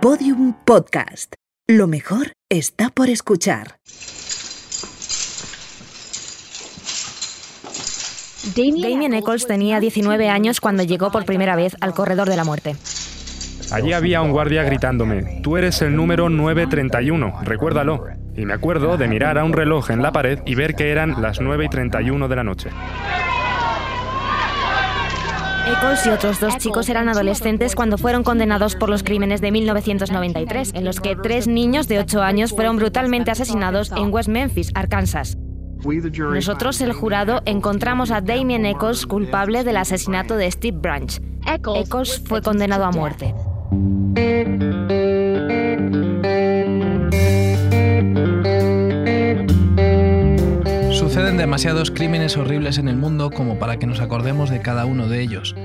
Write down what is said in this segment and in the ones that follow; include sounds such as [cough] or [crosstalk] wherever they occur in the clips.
Podium Podcast. Lo mejor está por escuchar. Damien Eccles tenía 19 años cuando llegó por primera vez al corredor de la muerte. Allí había un guardia gritándome, tú eres el número 931, recuérdalo. Y me acuerdo de mirar a un reloj en la pared y ver que eran las 9 y 31 de la noche. Eccles y otros dos chicos eran adolescentes cuando fueron condenados por los crímenes de 1993, en los que tres niños de 8 años fueron brutalmente asesinados en West Memphis, Arkansas. Nosotros, el jurado, encontramos a Damien Eccles culpable del asesinato de Steve Branch. Eccles fue condenado a muerte. Suceden demasiados crímenes horribles en el mundo como para que nos acordemos de cada uno de ellos.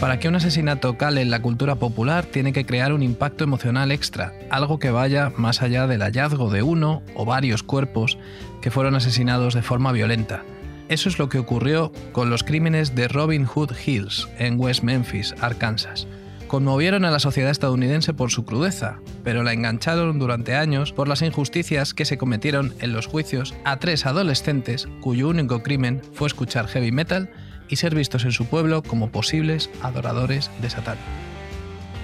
Para que un asesinato cale en la cultura popular tiene que crear un impacto emocional extra, algo que vaya más allá del hallazgo de uno o varios cuerpos que fueron asesinados de forma violenta. Eso es lo que ocurrió con los crímenes de Robin Hood Hills en West Memphis, Arkansas. Conmovieron a la sociedad estadounidense por su crudeza, pero la engancharon durante años por las injusticias que se cometieron en los juicios a tres adolescentes cuyo único crimen fue escuchar heavy metal y ser vistos en su pueblo como posibles adoradores de Satán.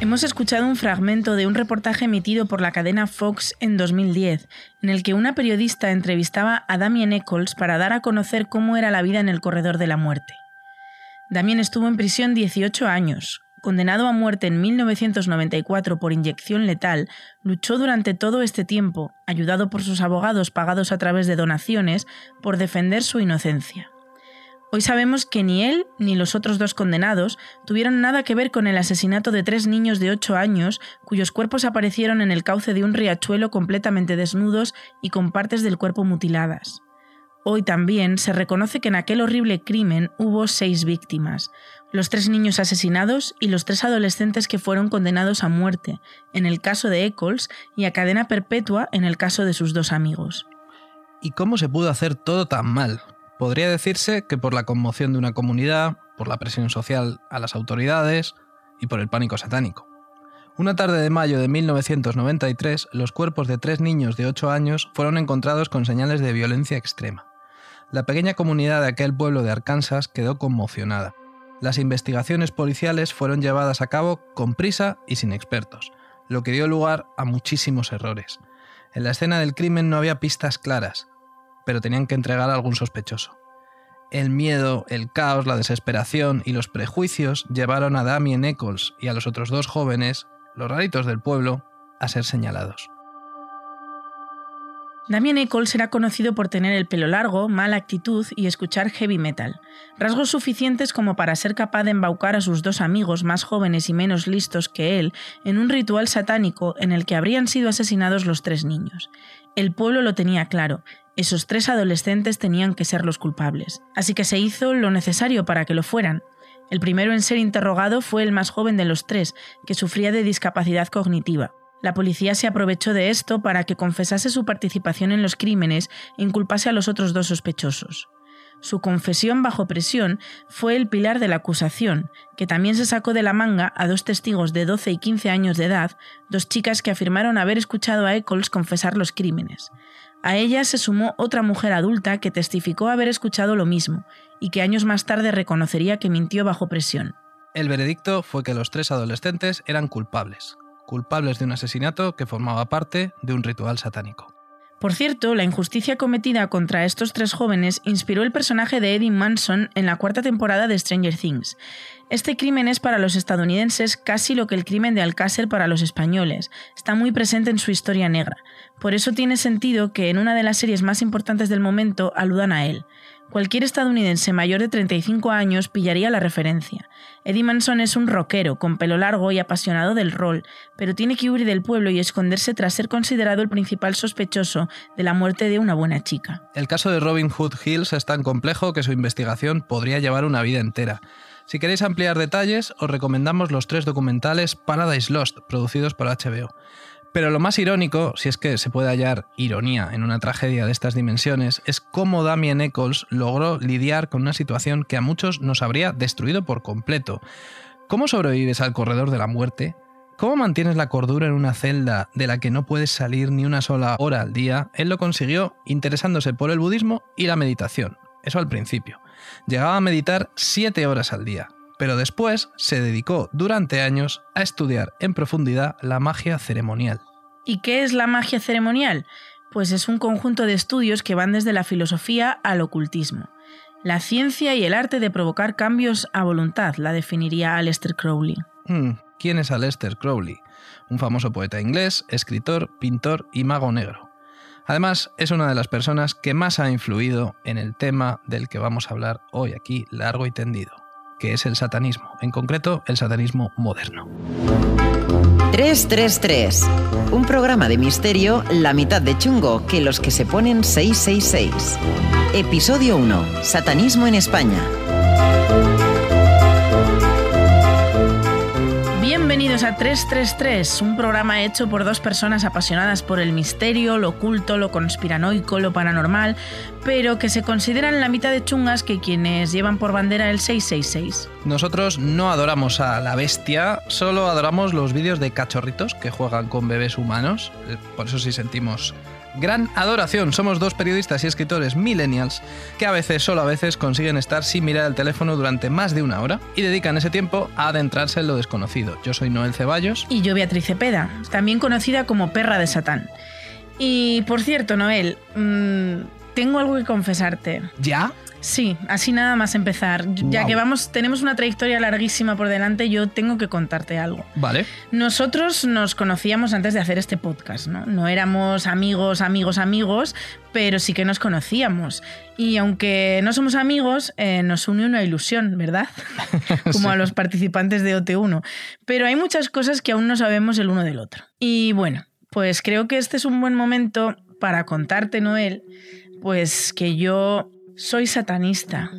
Hemos escuchado un fragmento de un reportaje emitido por la cadena Fox en 2010, en el que una periodista entrevistaba a Damien Eccles para dar a conocer cómo era la vida en el corredor de la muerte. Damien estuvo en prisión 18 años, condenado a muerte en 1994 por inyección letal, luchó durante todo este tiempo, ayudado por sus abogados pagados a través de donaciones, por defender su inocencia. Hoy sabemos que ni él ni los otros dos condenados tuvieron nada que ver con el asesinato de tres niños de 8 años cuyos cuerpos aparecieron en el cauce de un riachuelo completamente desnudos y con partes del cuerpo mutiladas. Hoy también se reconoce que en aquel horrible crimen hubo seis víctimas, los tres niños asesinados y los tres adolescentes que fueron condenados a muerte, en el caso de Eccles, y a cadena perpetua en el caso de sus dos amigos. ¿Y cómo se pudo hacer todo tan mal? Podría decirse que por la conmoción de una comunidad, por la presión social a las autoridades y por el pánico satánico. Una tarde de mayo de 1993, los cuerpos de tres niños de 8 años fueron encontrados con señales de violencia extrema. La pequeña comunidad de aquel pueblo de Arkansas quedó conmocionada. Las investigaciones policiales fueron llevadas a cabo con prisa y sin expertos, lo que dio lugar a muchísimos errores. En la escena del crimen no había pistas claras, pero tenían que entregar a algún sospechoso. El miedo, el caos, la desesperación y los prejuicios llevaron a Damien Eccles y a los otros dos jóvenes, los raritos del pueblo, a ser señalados. Damien Eccles era conocido por tener el pelo largo, mala actitud y escuchar heavy metal, rasgos suficientes como para ser capaz de embaucar a sus dos amigos más jóvenes y menos listos que él en un ritual satánico en el que habrían sido asesinados los tres niños. El pueblo lo tenía claro, esos tres adolescentes tenían que ser los culpables, así que se hizo lo necesario para que lo fueran. El primero en ser interrogado fue el más joven de los tres, que sufría de discapacidad cognitiva. La policía se aprovechó de esto para que confesase su participación en los crímenes e inculpase a los otros dos sospechosos. Su confesión bajo presión fue el pilar de la acusación, que también se sacó de la manga a dos testigos de 12 y 15 años de edad, dos chicas que afirmaron haber escuchado a Eccles confesar los crímenes. A ellas se sumó otra mujer adulta que testificó haber escuchado lo mismo y que años más tarde reconocería que mintió bajo presión. El veredicto fue que los tres adolescentes eran culpables, culpables de un asesinato que formaba parte de un ritual satánico. Por cierto, la injusticia cometida contra estos tres jóvenes inspiró el personaje de Eddie Manson en la cuarta temporada de Stranger Things. Este crimen es para los estadounidenses casi lo que el crimen de Alcácer para los españoles. Está muy presente en su historia negra. Por eso tiene sentido que en una de las series más importantes del momento aludan a él. Cualquier estadounidense mayor de 35 años pillaría la referencia. Eddie Manson es un rockero, con pelo largo y apasionado del rol, pero tiene que huir del pueblo y esconderse tras ser considerado el principal sospechoso de la muerte de una buena chica. El caso de Robin Hood Hills es tan complejo que su investigación podría llevar una vida entera. Si queréis ampliar detalles, os recomendamos los tres documentales Paradise Lost, producidos por HBO. Pero lo más irónico, si es que se puede hallar ironía en una tragedia de estas dimensiones, es cómo Damien Eccles logró lidiar con una situación que a muchos nos habría destruido por completo. ¿Cómo sobrevives al corredor de la muerte ¿Cómo mantienes la cordura en una celda de la que no puedes salir ni una sola hora al día? Él lo consiguió interesándose por el budismo y la meditación. Eso al principio. Llegaba a meditar siete horas al día, pero después se dedicó durante años a estudiar en profundidad la magia ceremonial. ¿Y qué es la magia ceremonial? Pues es un conjunto de estudios que van desde la filosofía al ocultismo. La ciencia y el arte de provocar cambios a voluntad, la definiría Aleister Crowley. Hmm, ¿Quién es Aleister Crowley? Un famoso poeta inglés, escritor, pintor y mago negro. Además, es una de las personas que más ha influido en el tema del que vamos a hablar hoy aquí largo y tendido, que es el satanismo, en concreto el satanismo moderno. 333, un programa de misterio la mitad de chungo que los que se ponen 666. Episodio 1, Satanismo en España. A 333, un programa hecho por dos personas apasionadas por el misterio, lo oculto, lo conspiranoico, lo paranormal, pero que se consideran la mitad de chungas que quienes llevan por bandera el 666. Nosotros no adoramos a la bestia, solo adoramos los vídeos de cachorritos que juegan con bebés humanos. Eh, Por eso sí sentimos gran adoración. Somos dos periodistas y escritores millennials que a veces, solo a veces, consiguen estar sin mirar el teléfono durante más de una hora y dedican ese tiempo a adentrarse en lo desconocido. Yo soy Noel Ceballos. Y yo Beatriz Cepeda, también conocida como perra de Satán. Y por cierto, Noel, mmm, tengo algo que confesarte. ¿Ya? Sí, así nada más empezar. Ya que vamos, tenemos una trayectoria larguísima por delante, yo tengo que contarte algo. Vale. Nosotros nos conocíamos antes de hacer este podcast, ¿no? No éramos amigos, amigos, amigos, pero sí que nos conocíamos. Y aunque no somos amigos, eh, nos une una ilusión, ¿verdad? [laughs] Como Sí. a los participantes de OT1. Pero hay muchas cosas que aún no sabemos el uno del otro. Y bueno, pues creo que este es un buen momento para contarte, Noel, pues que yo soy satanista.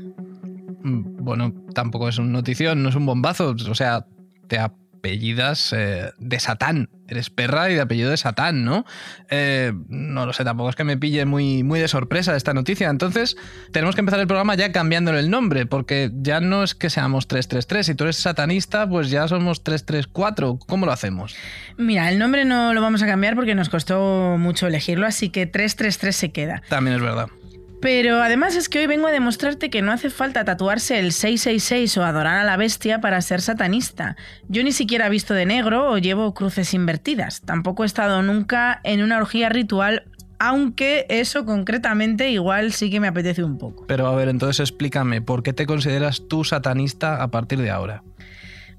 Mm, Bueno, tampoco es una notición, no es un bombazo. O sea, te apellidas eh, de Satán. Eres perra y de apellido de Satán, ¿no? Eh, no lo sé, tampoco es que me pille muy, muy de sorpresa esta noticia. Entonces, tenemos que empezar el programa ya cambiándole el nombre, porque ya no es que seamos 333. Si tú eres satanista, pues ya somos 334. ¿Cómo lo hacemos? Mira, el nombre no lo vamos a cambiar porque nos costó mucho elegirlo, así que 333 se queda. También es verdad. Pero además es que hoy vengo a demostrarte que no hace falta tatuarse el 666 o adorar a la bestia para ser satanista. Yo ni siquiera he visto de negro o llevo cruces invertidas. Tampoco he estado nunca en una orgía ritual, aunque eso concretamente igual sí que me apetece un poco. Pero a ver, entonces explícame, ¿por qué te consideras tú satanista a partir de ahora?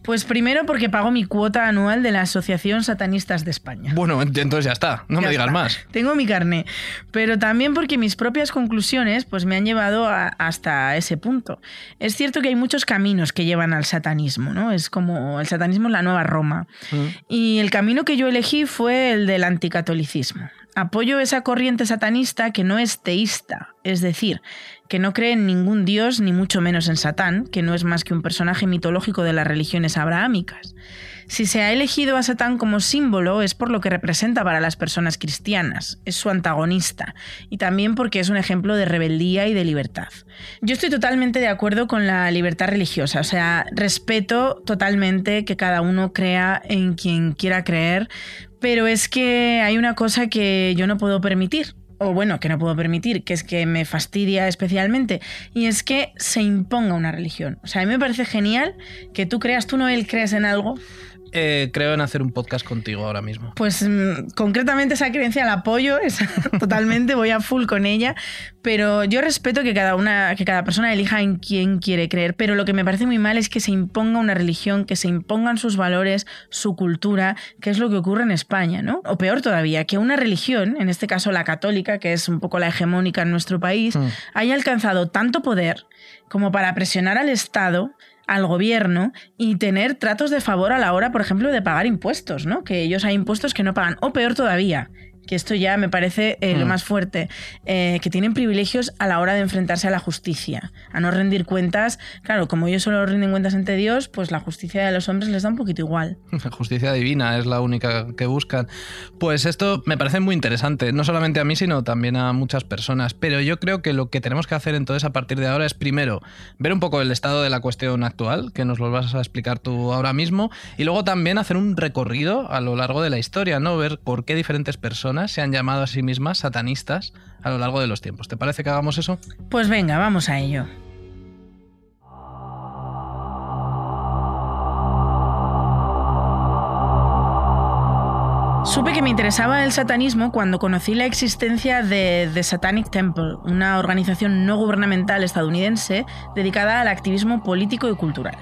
Pues primero porque pago mi cuota anual de la Asociación Satanistas de España. Bueno, entonces ya está, no Ya me digas está. más. Tengo mi carné. Pero también porque mis propias conclusiones pues, me han llevado a- hasta ese punto. Es cierto que hay muchos caminos que llevan al satanismo, ¿no? Es como el satanismo es la nueva Roma. Mm. Y el camino que yo elegí fue el del anticatolicismo. Apoyo esa corriente satanista que no es teísta, es decir, que no cree en ningún dios, ni mucho menos en Satán, que no es más que un personaje mitológico de las religiones abrahámicas. Si se ha elegido a Satán como símbolo es por lo que representa para las personas cristianas, es su antagonista, y también porque es un ejemplo de rebeldía y de libertad. Yo estoy totalmente de acuerdo con la libertad religiosa, o sea, respeto totalmente que cada uno crea en quien quiera creer, pero es que hay una cosa que yo no puedo permitir, o bueno, que no puedo permitir, que es que me fastidia especialmente, y es que se imponga una religión. O sea, a mí me parece genial que tú creas, tú no él crees en algo, Eh, creo en hacer un podcast contigo ahora mismo. pues mm, concretamente esa creencia la apoyo [laughs] esa- totalmente, voy a full con ella, pero yo respeto que cada una, que cada persona elija en quién quiere creer, pero lo que me parece muy mal es que se imponga una religión, que se impongan sus valores, su cultura, que es lo que ocurre en España, ¿no? O peor todavía, que una religión, en este caso la católica, que es un poco la hegemónica en nuestro país, Mm. haya alcanzado tanto poder como para presionar al Estado al gobierno y tener tratos de favor a la hora, por ejemplo, de pagar impuestos, ¿no? Que ellos hay impuestos que no pagan. O peor todavía, que esto ya me parece eh, lo Mm. más fuerte, eh, que tienen privilegios a la hora de enfrentarse a la justicia, a no rendir cuentas. Claro, como ellos solo rinden cuentas ante Dios, pues la justicia de los hombres les da un poquito igual. [laughs] Justicia divina es la única que buscan. Pues esto me parece muy interesante, no solamente a mí, sino también a muchas personas. Pero yo creo que lo que tenemos que hacer entonces a partir de ahora es primero ver un poco el estado de la cuestión actual, que nos lo vas a explicar tú ahora mismo, y luego también hacer un recorrido a lo largo de la historia, ¿no? Ver por qué diferentes personas se han llamado a sí mismas satanistas a lo largo de los tiempos. ¿Te parece que hagamos eso? Pues venga, vamos a ello. Supe que me interesaba el satanismo cuando conocí la existencia de The Satanic Temple, una organización no gubernamental estadounidense dedicada al activismo político y cultural.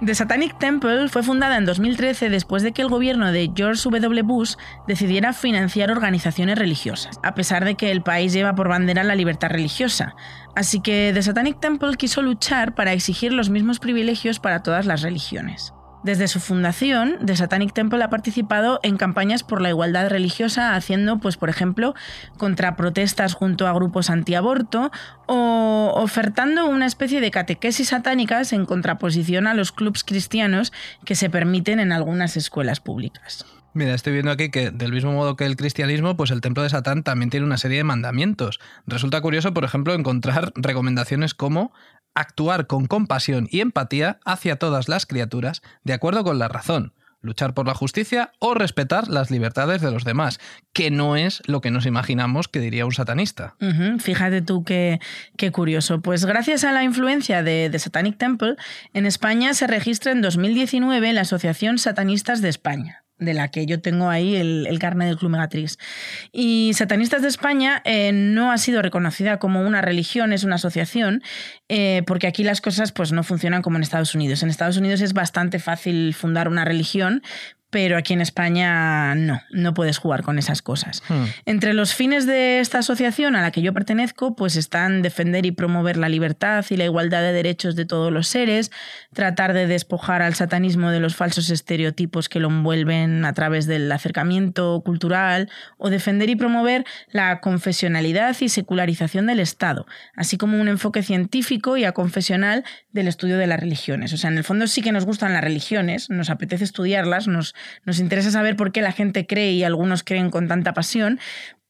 The Satanic Temple fue fundada en 2013 después de que el gobierno de George W. Bush decidiera financiar organizaciones religiosas, a pesar de que el país lleva por bandera la libertad religiosa. Así que The Satanic Temple quiso luchar para exigir los mismos privilegios para todas las religiones. Desde su fundación, The Satanic Temple ha participado en campañas por la igualdad religiosa, haciendo, pues, por ejemplo, contraprotestas junto a grupos antiaborto o ofertando una especie de catequesis satánicas en contraposición a los clubs cristianos que se permiten en algunas escuelas públicas. Mira, estoy viendo aquí que del mismo modo que el cristianismo, pues el templo de Satán también tiene una serie de mandamientos. Resulta curioso, por ejemplo, encontrar [laughs] recomendaciones como actuar con compasión y empatía hacia todas las criaturas de acuerdo con la razón, luchar por la justicia o respetar las libertades de los demás, que no es lo que nos imaginamos que diría un satanista. Fíjate tú qué, qué curioso. Pues gracias a la influencia de, de Satanic Temple, en España se registra en 2019 la Asociación Satanistas de España de la que yo tengo ahí el, el carnet del Club Megatriz. Y Satanistas de España eh, no ha sido reconocida como una religión, es una asociación, eh, porque aquí las cosas pues, no funcionan como en Estados Unidos. En Estados Unidos es bastante fácil fundar una religión, pero aquí en España no, no puedes jugar con esas cosas. Hmm. Entre los fines de esta asociación a la que yo pertenezco, pues están defender y promover la libertad y la igualdad de derechos de todos los seres, tratar de despojar al satanismo de los falsos estereotipos que lo envuelven a través del acercamiento cultural, o defender y promover la confesionalidad y secularización del Estado, así como un enfoque científico y aconfesional del estudio de las religiones. O sea, en el fondo sí que nos gustan las religiones, nos apetece estudiarlas, nos, nos interesa saber por qué la gente cree y algunos creen con tanta pasión,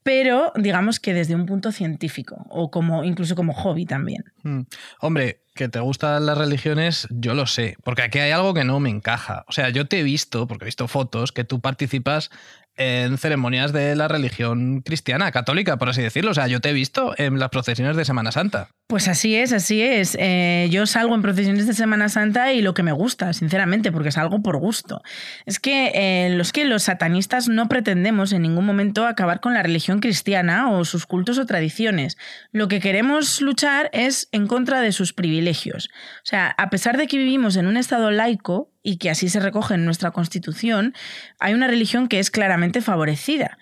pero digamos que desde un punto científico o como incluso como hobby también. Hmm. Hombre, que te gustan las religiones, yo lo sé, porque aquí hay algo que no me encaja. O sea, yo te he visto, porque he visto fotos, que tú participas en ceremonias de la religión cristiana, católica, por así decirlo. O sea, yo te he visto en las procesiones de Semana Santa. Pues así es, así es. Eh, yo salgo en procesiones de Semana Santa y lo que me gusta, sinceramente, porque salgo por gusto. Es que eh, los que los satanistas no pretendemos en ningún momento acabar con la religión cristiana o sus cultos o tradiciones. Lo que queremos luchar es en contra de sus privilegios. O sea, a pesar de que vivimos en un estado laico y que así se recoge en nuestra constitución, hay una religión que es claramente favorecida.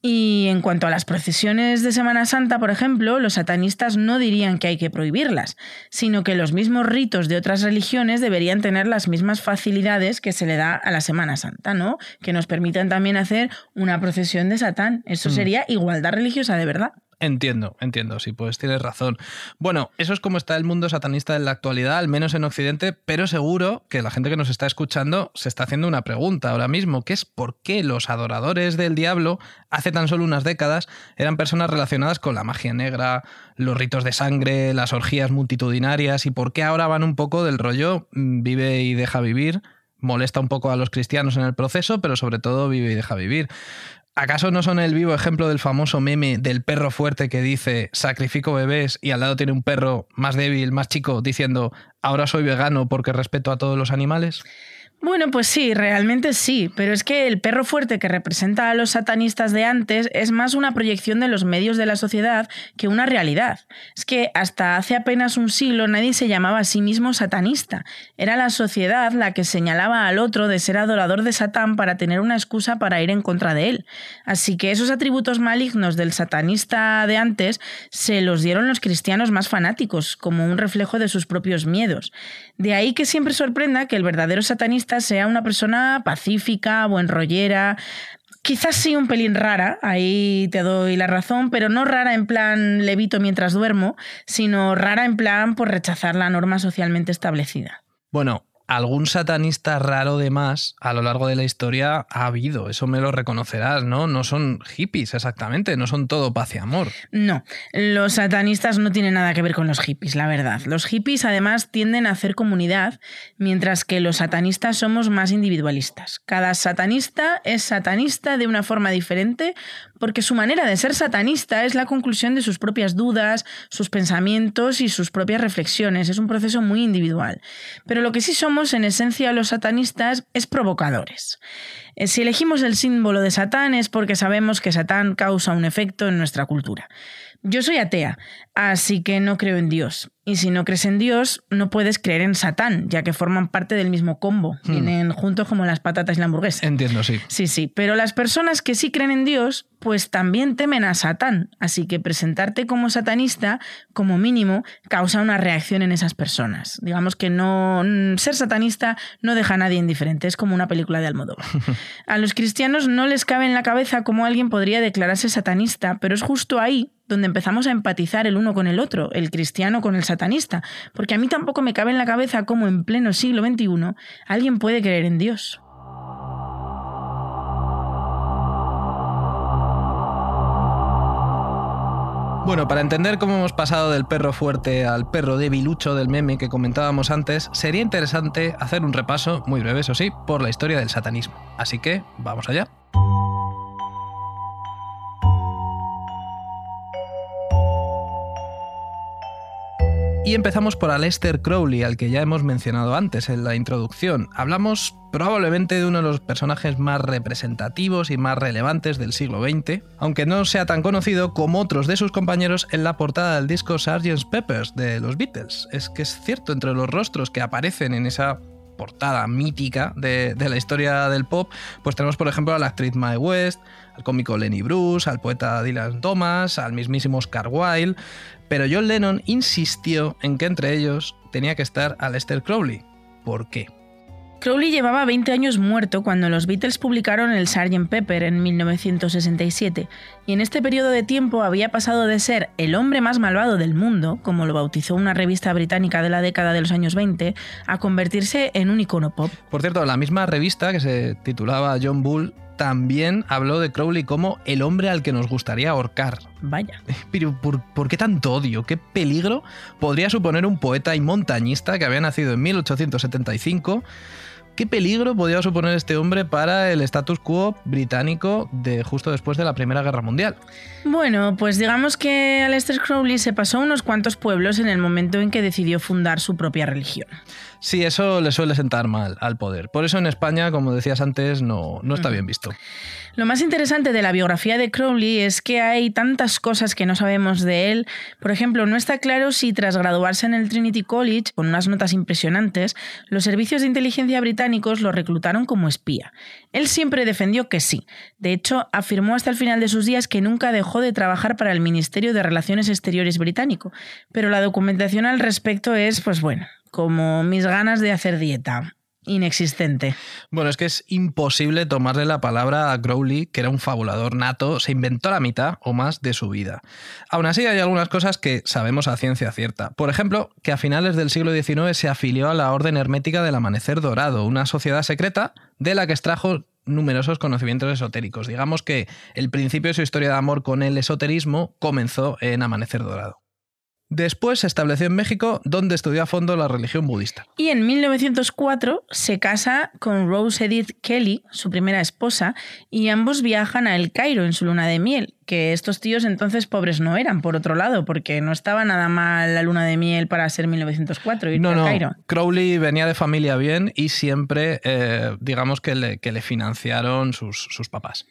Y en cuanto a las procesiones de Semana Santa, por ejemplo, los satanistas no dirían que hay que prohibirlas, sino que los mismos ritos de otras religiones deberían tener las mismas facilidades que se le da a la Semana Santa, ¿no? Que nos permitan también hacer una procesión de Satán. Eso Mm. sería igualdad religiosa de verdad. Entiendo, entiendo, sí, pues tienes razón. Bueno, eso es como está el mundo satanista en la actualidad, al menos en Occidente, pero seguro que la gente que nos está escuchando se está haciendo una pregunta ahora mismo, que es por qué los adoradores del diablo hace tan solo unas décadas eran personas relacionadas con la magia negra, los ritos de sangre, las orgías multitudinarias y por qué ahora van un poco del rollo mm, vive y deja vivir, molesta un poco a los cristianos en el proceso, pero sobre todo vive y deja vivir. ¿Acaso no son el vivo ejemplo del famoso meme del perro fuerte que dice sacrifico bebés y al lado tiene un perro más débil, más chico, diciendo ahora soy vegano porque respeto a todos los animales? Bueno, pues sí, realmente sí, pero es que el perro fuerte que representa a los satanistas de antes es más una proyección de los medios de la sociedad que una realidad. Es que hasta hace apenas un siglo nadie se llamaba a sí mismo satanista. Era la sociedad la que señalaba al otro de ser adorador de Satán para tener una excusa para ir en contra de él. Así que esos atributos malignos del satanista de antes se los dieron los cristianos más fanáticos, como un reflejo de sus propios miedos. De ahí que siempre sorprenda que el verdadero satanista sea una persona pacífica, buen rollera, quizás sí un pelín rara, ahí te doy la razón, pero no rara en plan levito mientras duermo, sino rara en plan por rechazar la norma socialmente establecida. Bueno, algún satanista raro de más a lo largo de la historia ha habido, eso me lo reconocerás, ¿no? No son hippies exactamente, no son todo paz y amor. No, los satanistas no tienen nada que ver con los hippies, la verdad. Los hippies además tienden a hacer comunidad, mientras que los satanistas somos más individualistas. Cada satanista es satanista de una forma diferente porque su manera de ser satanista es la conclusión de sus propias dudas, sus pensamientos y sus propias reflexiones. Es un proceso muy individual. Pero lo que sí somos en esencia los satanistas es provocadores. Eh, si elegimos el símbolo de Satán es porque sabemos que Satán causa un efecto en nuestra cultura. Yo soy atea, así que no creo en Dios. Y si no crees en Dios, no puedes creer en Satán, ya que forman parte del mismo combo. Hmm. Vienen juntos como las patatas y la hamburguesa. Entiendo, sí. Sí, sí. Pero las personas que sí creen en Dios, pues también temen a Satán. Así que presentarte como satanista, como mínimo, causa una reacción en esas personas. Digamos que no. Ser satanista no deja a nadie indiferente. Es como una película de Almodóvar. [laughs] A los cristianos no les cabe en la cabeza cómo alguien podría declararse satanista, pero es justo ahí donde empezamos a empatizar el uno con el otro, el cristiano con el satanista, porque a mí tampoco me cabe en la cabeza cómo en pleno siglo XXI alguien puede creer en Dios. Bueno, para entender cómo hemos pasado del perro fuerte al perro debilucho del meme que comentábamos antes, sería interesante hacer un repaso, muy breve eso sí, por la historia del satanismo. Así que, vamos allá. Y empezamos por Aleister Crowley, al que ya hemos mencionado antes en la introducción. Hablamos probablemente de uno de los personajes más representativos y más relevantes del siglo XX, aunque no sea tan conocido como otros de sus compañeros en la portada del disco Sgt. Peppers de los Beatles. Es que es cierto, entre los rostros que aparecen en esa portada mítica de, de, la historia del pop, pues tenemos por ejemplo a la actriz Mae West, al cómico Lenny Bruce, al poeta Dylan Thomas, al mismísimo Oscar Wilde, pero John Lennon insistió en que entre ellos tenía que estar Aleister Crowley. ¿Por qué? Crowley llevaba 20 años muerto cuando los Beatles publicaron el Sgt. Pepper en 1967, y en este periodo de tiempo había pasado de ser el hombre más malvado del mundo, como lo bautizó una revista británica de la década de los años 20, a convertirse en un icono pop. Por cierto, la misma revista que se titulaba John Bull también habló de Crowley como el hombre al que nos gustaría ahorcar. Vaya. [laughs] Pero ¿por, ¿por, qué tanto odio? ¿Qué peligro podría suponer un poeta y montañista que había nacido en 1875? ¿Qué peligro podía suponer este hombre para el status quo británico de justo después de la Primera Guerra Mundial? Bueno, pues digamos que Aleister Crowley se pasó unos cuantos pueblos en el momento en que decidió fundar su propia religión. Sí, eso le suele sentar mal al poder. Por eso en España, como decías antes, no, no está bien visto. Lo más interesante de la biografía de Crowley es que hay tantas cosas que no sabemos de él. Por ejemplo, no está claro si tras graduarse en el Trinity College, con unas notas impresionantes, los servicios de inteligencia británicos lo reclutaron como espía. Él siempre defendió que sí. De hecho, afirmó hasta el final de sus días que nunca dejó de trabajar para el Ministerio de Relaciones Exteriores británico. Pero la documentación al respecto es, pues bueno, como mis ganas de hacer dieta inexistente. Bueno, es que es imposible tomarle la palabra a Crowley, que era un fabulador nato, se inventó la mitad o más de su vida. Aún así hay algunas cosas que sabemos a ciencia cierta. Por ejemplo, que a finales del siglo XIX se afilió a la Orden Hermética del Amanecer Dorado, una sociedad secreta de la que extrajo numerosos conocimientos esotéricos. Digamos que el principio de su historia de amor con el esoterismo comenzó en Amanecer Dorado. Después se estableció en México, donde estudió a fondo la religión budista. Y en 1904 se casa con Rose Edith Kelly, su primera esposa, y ambos viajan a El Cairo en su luna de miel, que estos tíos entonces pobres no eran, por otro lado, porque no estaba nada mal la luna de miel para ser 1904 y no, no. Cairo. Crowley venía de familia bien y siempre, eh, digamos, que le, que le financiaron sus, sus papás.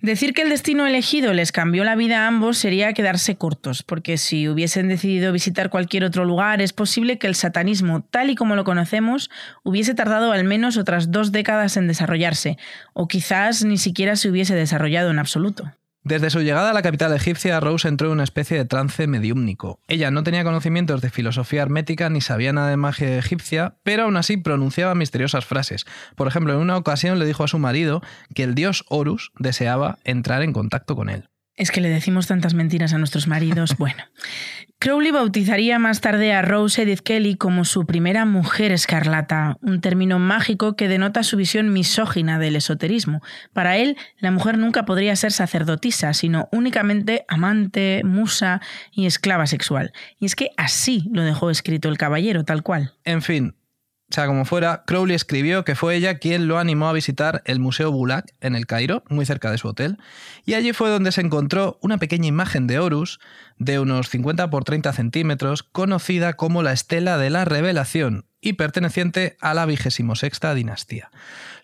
Decir que el destino elegido les cambió la vida a ambos sería quedarse cortos, porque si hubiesen decidido visitar cualquier otro lugar, es posible que el satanismo, tal y como lo conocemos, hubiese tardado al menos otras dos décadas en desarrollarse, o quizás ni siquiera se hubiese desarrollado en absoluto. Desde su llegada a la capital egipcia, Rose entró en una especie de trance mediúmnico. Ella no tenía conocimientos de filosofía hermética ni sabía nada de magia egipcia, pero aún así pronunciaba misteriosas frases. Por ejemplo, en una ocasión le dijo a su marido que el dios Horus deseaba entrar en contacto con él. Es que le decimos tantas mentiras a nuestros maridos. [laughs] Bueno, Crowley bautizaría más tarde a Rose Edith Kelly como su primera mujer escarlata, un término mágico que denota su visión misógina del esoterismo. Para él, la mujer nunca podría ser sacerdotisa, sino únicamente amante, musa y esclava sexual. Y es que así lo dejó escrito el caballero, tal cual. En fin, sea como fuera, Crowley escribió que fue ella quien lo animó a visitar el Museo Bulak en el Cairo, muy cerca de su hotel, y allí fue donde se encontró una pequeña imagen de Horus de unos 50 por 30 centímetros, conocida como la Estela de la Revelación y perteneciente a la sexta dinastía.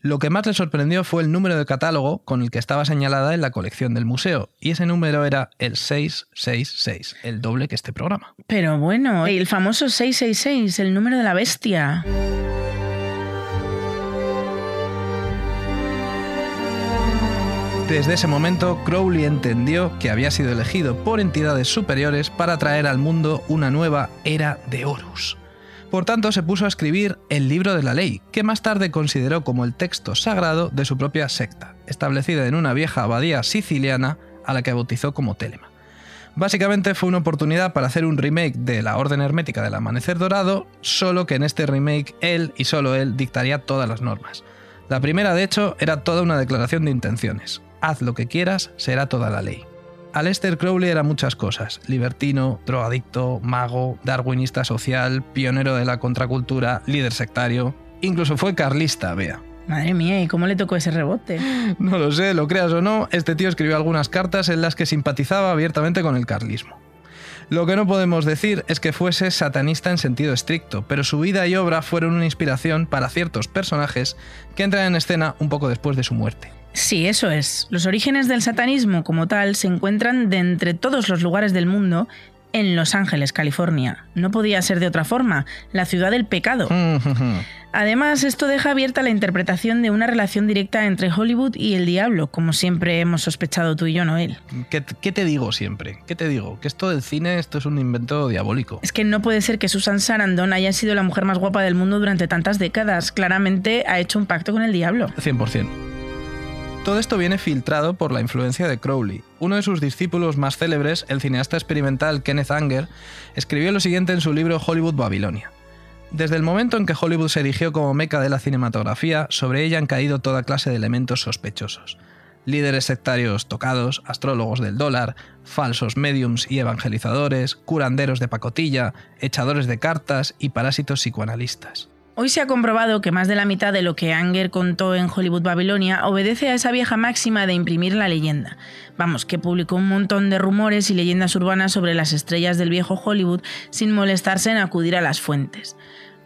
Lo que más le sorprendió fue el número de catálogo con el que estaba señalada en la colección del museo, y ese número era el 666, el doble que este programa. Pero bueno, el famoso 666, el número de la bestia. Desde ese momento, Crowley entendió que había sido elegido por entidades superiores para traer al mundo una nueva era de Horus. Por tanto, se puso a escribir el libro de la ley, que más tarde consideró como el texto sagrado de su propia secta, establecida en una vieja abadía siciliana a la que bautizó como Telema. Básicamente fue una oportunidad para hacer un remake de la Orden Hermética del Amanecer Dorado, solo que en este remake él y solo él dictaría todas las normas. La primera, de hecho, era toda una declaración de intenciones. Haz lo que quieras, será toda la ley. Aleister Crowley era muchas cosas, libertino, drogadicto, mago, darwinista social, pionero de la contracultura, líder sectario, incluso fue carlista, vea. Madre mía, ¿y cómo le tocó ese rebote? [laughs] No lo sé, lo creas o no, este tío escribió algunas cartas en las que simpatizaba abiertamente con el carlismo. Lo que no podemos decir es que fuese satanista en sentido estricto, pero su vida y obra fueron una inspiración para ciertos personajes que entran en escena un poco después de su muerte. Sí, eso es. Los orígenes del satanismo como tal se encuentran de entre todos los lugares del mundo en Los Ángeles, California. No podía ser de otra forma, la ciudad del pecado. [laughs] Además, esto deja abierta la interpretación de una relación directa entre Hollywood y el diablo, como siempre hemos sospechado tú y yo, Noel. ¿Qué, ¿Qué, te digo siempre? ¿Qué te digo? Que esto del cine, esto es un invento diabólico. Es que no puede ser que Susan Sarandon haya sido la mujer más guapa del mundo durante tantas décadas. Claramente ha hecho un pacto con el diablo. 100%. Todo esto viene filtrado por la influencia de Crowley. Uno de sus discípulos más célebres, el cineasta experimental Kenneth Anger, escribió lo siguiente en su libro Hollywood Babilonia. Desde el momento en que Hollywood se erigió como meca de la cinematografía, sobre ella han caído toda clase de elementos sospechosos. Líderes sectarios tocados, astrólogos del dólar, falsos mediums y evangelizadores, curanderos de pacotilla, echadores de cartas y parásitos psicoanalistas. Hoy se ha comprobado que más de la mitad de lo que Anger contó en Hollywood Babilonia obedece a esa vieja máxima de imprimir la leyenda. Vamos, que publicó un montón de rumores y leyendas urbanas sobre las estrellas del viejo Hollywood sin molestarse en acudir a las fuentes.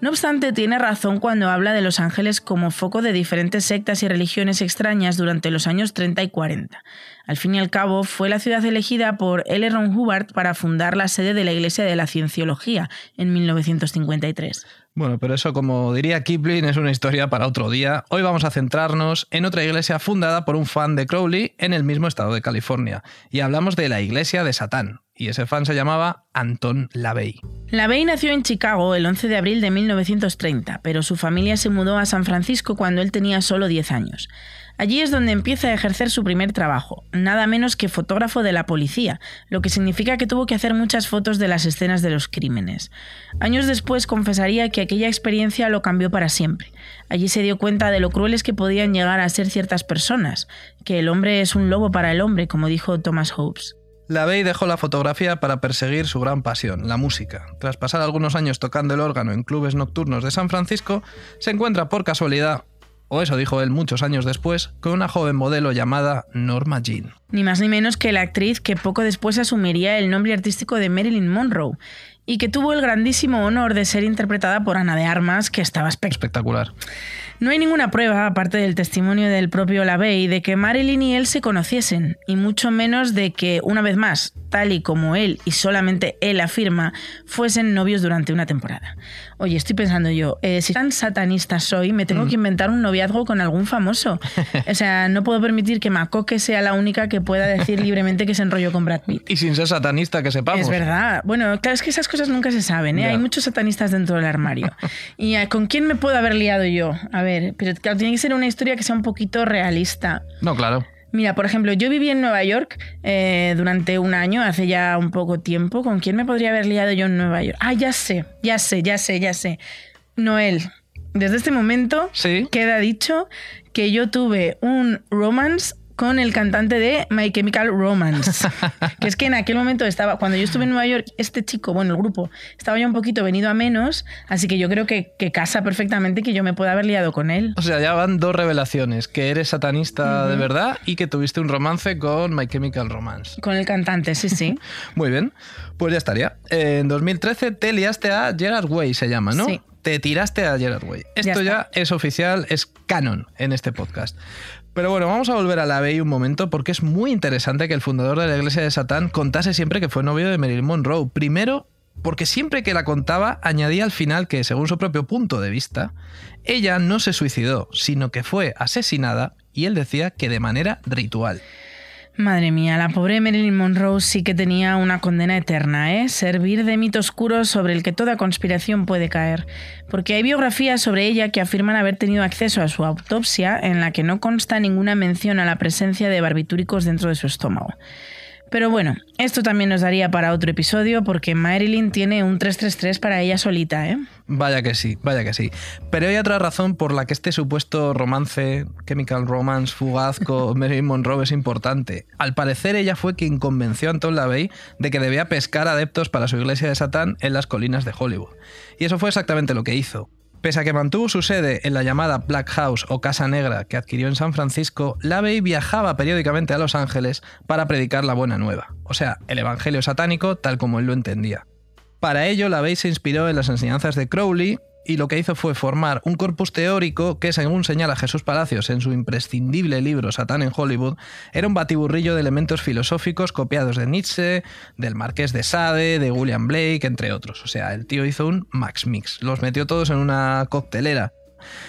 No obstante, tiene razón cuando habla de Los Ángeles como foco de diferentes sectas y religiones extrañas durante los años 30 y 40. Al fin y al cabo, fue la ciudad elegida por L. Ron Hubbard para fundar la sede de la Iglesia de la Cienciología en 1953. Bueno, pero eso, como diría Kipling, es una historia para otro día. Hoy vamos a centrarnos en otra iglesia fundada por un fan de Crowley en el mismo estado de California. Y hablamos de la iglesia de Satán. Y ese fan se llamaba Anton LaVey. LaVey nació en Chicago el 11 de abril de 1930, pero su familia se mudó a San Francisco cuando él tenía solo 10 años. Allí es donde empieza a ejercer su primer trabajo, nada menos que fotógrafo de la policía, lo que significa que tuvo que hacer muchas fotos de las escenas de los crímenes. Años después confesaría que aquella experiencia lo cambió para siempre. Allí se dio cuenta de lo crueles que podían llegar a ser ciertas personas, que el hombre es un lobo para el hombre, como dijo Thomas Hobbes. LaVey dejó la fotografía para perseguir su gran pasión, la música. Tras pasar algunos años tocando el órgano en clubes nocturnos de San Francisco, se encuentra por casualidad o eso dijo él muchos años después, con una joven modelo llamada Norma Jean. Ni más ni menos que la actriz que poco después asumiría el nombre artístico de Marilyn Monroe y que tuvo el grandísimo honor de ser interpretada por Ana de Armas, que estaba espectacular. No hay ninguna prueba, aparte del testimonio del propio LaVey, de que Marilyn y él se conociesen, y mucho menos de que, una vez más, tal y como él y solamente él afirma, fuesen novios durante una temporada. Oye, estoy pensando yo, eh, si tan satanista soy, me tengo mm. que inventar un noviazgo con algún famoso. [laughs] O sea, no puedo permitir que Macoque sea la única que pueda decir libremente que se enrolló con Brad Pitt. Y sin ser satanista, que sepamos. Es verdad. Bueno, claro, es que esas cosas nunca se saben. ¿eh? Hay muchos satanistas dentro del armario. [laughs] ¿Y eh, con quién me puedo haber liado yo? A ver, pero claro, tiene que ser una historia que sea un poquito realista. No, claro. Mira, por ejemplo, yo viví en Nueva York eh, durante un año, hace ya un poco tiempo. ¿Con quién me podría haber liado yo en Nueva York? Ah, ya sé, ya sé, ya sé, ya sé. Noel. Desde este momento Sí. queda dicho que yo tuve un romance con el cantante de My Chemical Romance. [laughs] que es que en aquel momento estaba, cuando yo estuve en Nueva York, este chico, bueno, el grupo, estaba ya un poquito venido a menos, así que yo creo que, que casa perfectamente que yo me pueda haber liado con él. O sea, ya van dos revelaciones, que eres satanista de verdad y que tuviste un romance con My Chemical Romance. Con el cantante, sí, sí. [laughs] Muy bien, pues ya estaría. En 2013 te liaste a Gerard Way, se llama, ¿no? Sí. Te tiraste a Gerard Way. Esto ya, es oficial, es canon en este podcast. Pero bueno, vamos a volver a la Bey un momento porque es muy interesante que el fundador de la Iglesia de Satán contase siempre que fue novio de Marilyn Monroe. Primero, porque siempre que la contaba añadía al final que, según su propio punto de vista, ella no se suicidó, sino que fue asesinada y él decía que de manera ritual. Madre mía, la pobre Marilyn Monroe sí que tenía una condena eterna, ¿eh? Servir de mito oscuro sobre el que toda conspiración puede caer. Porque hay biografías sobre ella que afirman haber tenido acceso a su autopsia en la que no consta ninguna mención a la presencia de barbitúricos dentro de su estómago. Pero bueno, esto también nos daría para otro episodio porque Marilyn tiene un 333 para ella solita, ¿eh? Vaya que sí, vaya que sí. Pero hay otra razón por la que este supuesto romance, Chemical Romance, fugaz con [laughs] Marilyn Monroe es importante. Al parecer ella fue quien convenció a Anton LaVey de que debía pescar adeptos para su iglesia de Satán en las colinas de Hollywood. Y eso fue exactamente lo que hizo. Pese a que mantuvo su sede en la llamada Black House o Casa Negra que adquirió en San Francisco, LaVey viajaba periódicamente a Los Ángeles para predicar la buena nueva, o sea, el evangelio satánico tal como él lo entendía. Para ello, LaVey se inspiró en las enseñanzas de Crowley y lo que hizo fue formar un corpus teórico que, según señala Jesús Palacios en su imprescindible libro Satán en Hollywood, era un batiburrillo de elementos filosóficos copiados de Nietzsche, del Marqués de Sade, de William Blake, entre otros. O sea, el tío hizo un Max Mix, los metió todos en una coctelera.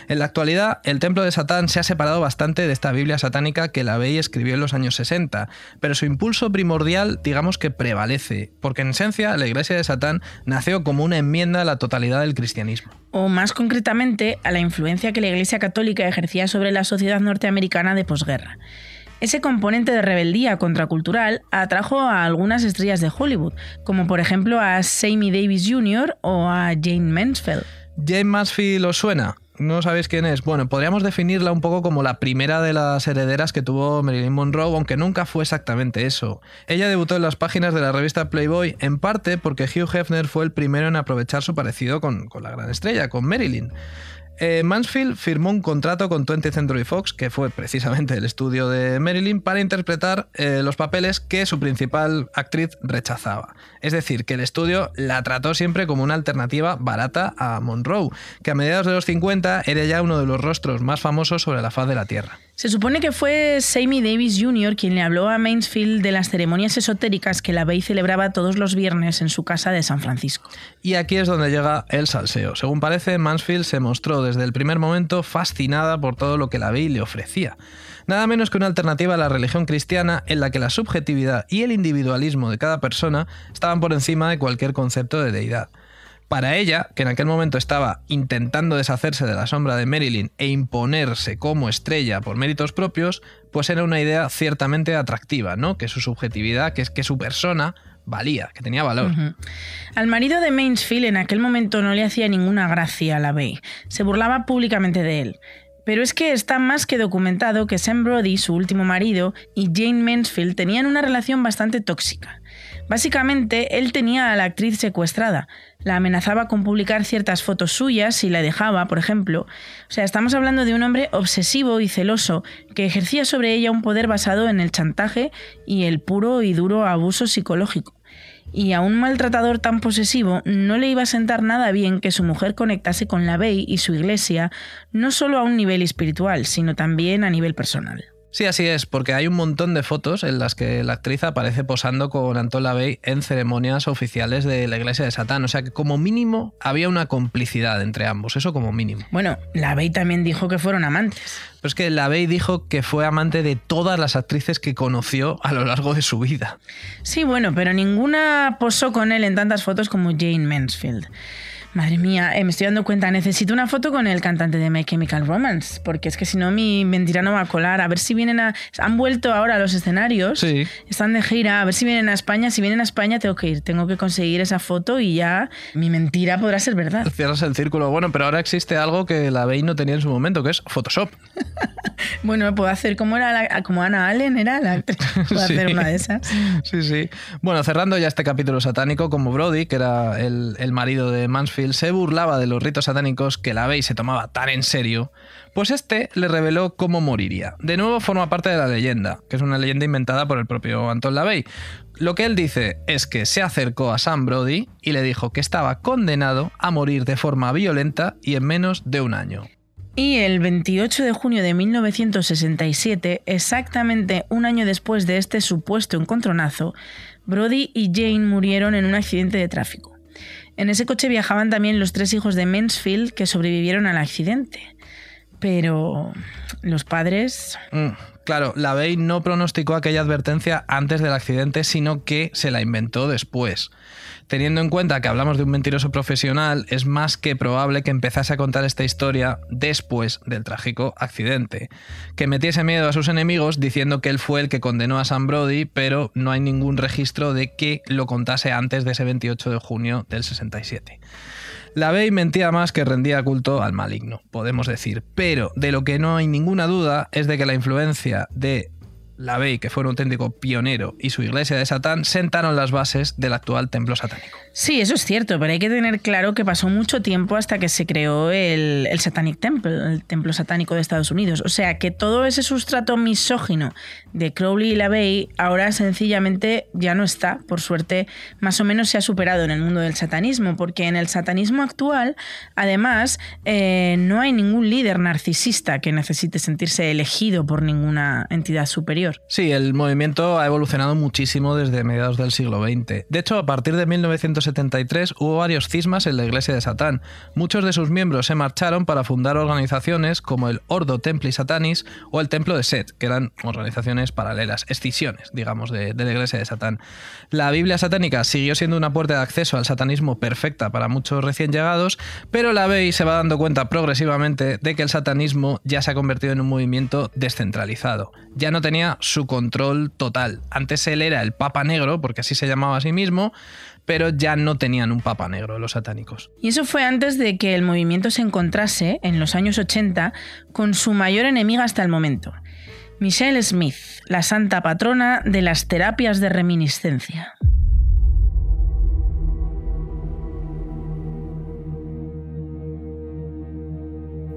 En la actualidad, el templo de Satán se ha separado bastante de esta Biblia satánica que la Bey escribió en los años 60, pero su impulso primordial digamos que prevalece, porque en esencia la iglesia de Satán nació como una enmienda a la totalidad del cristianismo. O más concretamente a la influencia que la Iglesia Católica ejercía sobre la sociedad norteamericana de posguerra. Ese componente de rebeldía contracultural atrajo a algunas estrellas de Hollywood, como por ejemplo a Sammy Davis Jr. o a Jane Mansfield. Jane Mansfield os suena. ¿No sabéis quién es? Bueno, podríamos definirla un poco como la primera de las herederas que tuvo Marilyn Monroe, aunque nunca fue exactamente eso. Ella debutó en las páginas de la revista Playboy, en parte porque Hugh Hefner fue el primero en aprovechar su parecido con, con la gran estrella, con Marilyn. Eh, Mansfield firmó un contrato con 20th Century Fox, que fue precisamente el estudio de Marilyn, para interpretar eh, los papeles que su principal actriz rechazaba. Es decir, que el estudio la trató siempre como una alternativa barata a Monroe, que a mediados de los 50 era ya uno de los rostros más famosos sobre la faz de la Tierra. Se supone que fue Sammy Davis Jr. quien le habló a Mansfield de las ceremonias esotéricas que la Bey celebraba todos los viernes en su casa de San Francisco. Y aquí es donde llega el salseo. Según parece, Mansfield se mostró desde el primer momento fascinada por todo lo que la Bey le ofrecía. Nada menos que una alternativa a la religión cristiana en la que la subjetividad y el individualismo de cada persona estaban por encima de cualquier concepto de deidad. Para ella, que en aquel momento estaba intentando deshacerse de la sombra de Marilyn e imponerse como estrella por méritos propios, pues era una idea ciertamente atractiva, ¿no? Que su subjetividad, que es que su persona valía, que tenía valor. Al marido de Mansfield en aquel momento no le hacía ninguna gracia a la Bey. Se burlaba públicamente de él. Pero es que está más que documentado que Sam Brody, su último marido, y Jane Mansfield tenían una relación bastante tóxica. Básicamente, él tenía a la actriz secuestrada, la amenazaba con publicar ciertas fotos suyas si la dejaba, por ejemplo. O sea, estamos hablando de un hombre obsesivo y celoso que ejercía sobre ella un poder basado en el chantaje y el puro y duro abuso psicológico. Y a un maltratador tan posesivo no le iba a sentar nada bien que su mujer conectase con la Bey y su iglesia, no solo a un nivel espiritual, sino también a nivel personal. Sí, así es, porque hay un montón de fotos en las que la actriz aparece posando con Anton LaVey en ceremonias oficiales de la iglesia de Satán. O sea que como mínimo había una complicidad entre ambos, eso como mínimo. Bueno, LaVey también dijo que fueron amantes. Pero es que LaVey dijo que fue amante de todas las actrices que conoció a lo largo de su vida. Sí, bueno, pero ninguna posó con él en tantas fotos como Jane Mansfield. Madre mía, eh, me estoy dando cuenta, necesito una foto con el cantante de My Chemical Romance, porque es que si no mi mentira no va a colar. A ver si vienen a... Han vuelto ahora a los escenarios, Sí. están de gira, a ver si vienen a España. Si vienen a España tengo que ir, tengo que conseguir esa foto y ya mi mentira podrá ser verdad. Cierras el círculo. Bueno, pero ahora existe algo que LaVey no tenía en su momento, que es Photoshop. [laughs] Bueno, puedo hacer como, era la- como Ana Allen, era la actriz. [laughs] Puedo Sí. hacer una de esas. Sí, sí. Bueno, cerrando ya este capítulo satánico, como Brody, que era el, el marido de Mansfield, se burlaba de los ritos satánicos que la se tomaba tan en serio, pues este le reveló cómo moriría. De nuevo forma parte de la leyenda, que es una leyenda inventada por el propio Anton LaVey. Lo que él dice es que se acercó a Sam Brody y le dijo que estaba condenado a morir de forma violenta y en menos de un año. Y el 28 de junio de 1967, exactamente un año después de este supuesto encontronazo, Brody y Jane murieron en un accidente de tráfico. En ese coche viajaban también los tres hijos de Mansfield que sobrevivieron al accidente. Pero los padres... Mm, claro, la Bey no pronosticó aquella advertencia antes del accidente, sino que se la inventó después. Teniendo en cuenta que hablamos de un mentiroso profesional, es más que probable que empezase a contar esta historia después del trágico accidente. Que metiese miedo a sus enemigos diciendo que él fue el que condenó a Sam Brody, pero no hay ningún registro de que lo contase antes de ese 28 de junio del 67. La Bey mentía más que rendía culto al maligno, podemos decir, pero de lo que no hay ninguna duda es de que la influencia de la Bey, que fue un auténtico pionero, y su iglesia de Satán sentaron las bases del actual templo satánico. Sí, eso es cierto, pero hay que tener claro que pasó mucho tiempo hasta que se creó el, el Satanic Temple, el templo satánico de Estados Unidos. O sea que todo ese sustrato misógino de Crowley y LaVey ahora sencillamente ya no está. Por suerte, más o menos se ha superado en el mundo del satanismo, porque en el satanismo actual, además, eh, no hay ningún líder narcisista que necesite sentirse elegido por ninguna entidad superior. Sí, el movimiento ha evolucionado muchísimo desde mediados del siglo XX. De hecho, a partir de 1973 hubo varios cismas en la iglesia de Satán. Muchos de sus miembros se marcharon para fundar organizaciones como el Ordo Templi Satanis o el Templo de Set, que eran organizaciones paralelas, escisiones, digamos, de, de la iglesia de Satán. La Biblia satánica siguió siendo una puerta de acceso al satanismo perfecta para muchos recién llegados, pero la BEI se va dando cuenta progresivamente de que el satanismo ya se ha convertido en un movimiento descentralizado. Ya no tenía su control total. Antes él era el Papa Negro, porque así se llamaba a sí mismo, pero ya no tenían un Papa Negro los satánicos. Y eso fue antes de que el movimiento se encontrase, en los años 80, con su mayor enemiga hasta el momento, Michelle Smith, la santa patrona de las terapias de reminiscencia.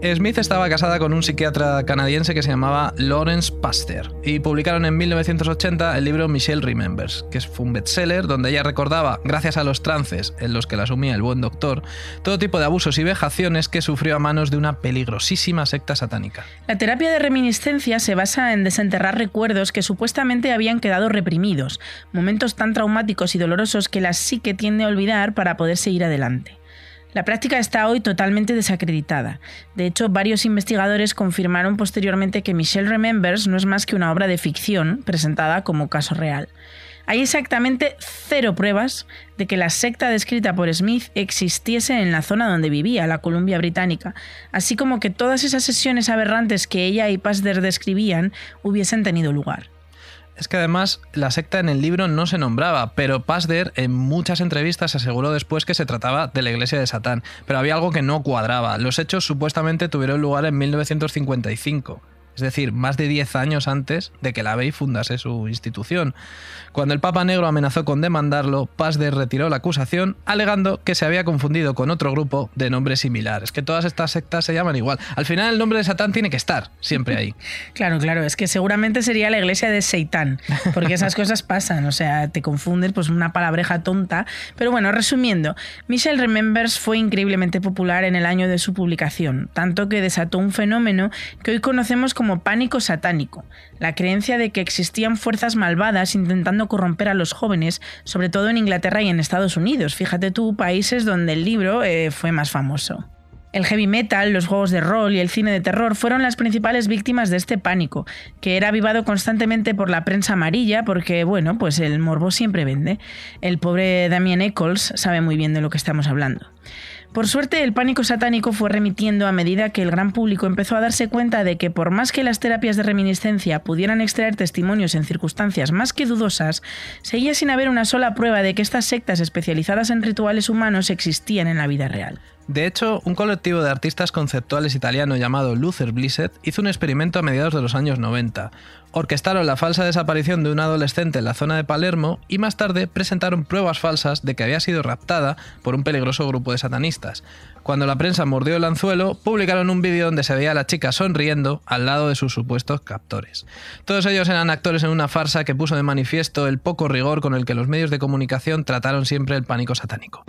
Smith estaba casada con un psiquiatra canadiense que se llamaba Lawrence Pasteur y publicaron en 1980 el libro Michelle Remembers, que fue un bestseller donde ella recordaba, gracias a los trances en los que la asumía el buen doctor, todo tipo de abusos y vejaciones que sufrió a manos de una peligrosísima secta satánica. La terapia de reminiscencia se basa en desenterrar recuerdos que supuestamente habían quedado reprimidos, momentos tan traumáticos y dolorosos que la psique tiende a olvidar para poder seguir adelante. La práctica está hoy totalmente desacreditada. De hecho, varios investigadores confirmaron posteriormente que Michelle Remembers no es más que una obra de ficción presentada como caso real. Hay exactamente cero pruebas de que la secta descrita por Smith existiese en la zona donde vivía, la Columbia Británica, así como que todas esas sesiones aberrantes que ella y Pasder describían hubiesen tenido lugar. Es que además la secta en el libro no se nombraba, pero Pasder en muchas entrevistas aseguró después que se trataba de la iglesia de Satán, pero había algo que no cuadraba. Los hechos supuestamente tuvieron lugar en 1955. Es decir, más de 10 años antes de que la BEI fundase su institución. Cuando el Papa Negro amenazó con demandarlo, Pasder retiró la acusación, alegando que se había confundido con otro grupo de nombre similar. Es que todas estas sectas se llaman igual. Al final el nombre de Satán tiene que estar siempre ahí. [laughs] Claro, claro, es que seguramente sería la iglesia de Seitán, porque esas cosas pasan, o sea, te confundes, pues una palabreja tonta. Pero bueno, resumiendo, Michelle Remembers fue increíblemente popular en el año de su publicación, tanto que desató un fenómeno que hoy conocemos como como pánico satánico, la creencia de que existían fuerzas malvadas intentando corromper a los jóvenes, sobre todo en Inglaterra y en Estados Unidos. Fíjate tú, países donde el libro eh, fue más famoso. El heavy metal, los juegos de rol y el cine de terror fueron las principales víctimas de este pánico, que era avivado constantemente por la prensa amarilla porque, bueno, pues el morbo siempre vende. El pobre Damien Eccles sabe muy bien de lo que estamos hablando. Por suerte, el pánico satánico fue remitiendo a medida que el gran público empezó a darse cuenta de que por más que las terapias de reminiscencia pudieran extraer testimonios en circunstancias más que dudosas, seguía sin haber una sola prueba de que estas sectas especializadas en rituales humanos existían en la vida real. De hecho, un colectivo de artistas conceptuales italiano llamado Luther Blissett hizo un experimento a mediados de los años 90. Orquestaron la falsa desaparición de un adolescente en la zona de Palermo y más tarde presentaron pruebas falsas de que había sido raptada por un peligroso grupo de satanistas. Cuando la prensa mordió el anzuelo, publicaron un vídeo donde se veía a la chica sonriendo al lado de sus supuestos captores. Todos ellos eran actores en una farsa que puso de manifiesto el poco rigor con el que los medios de comunicación trataron siempre el pánico satánico.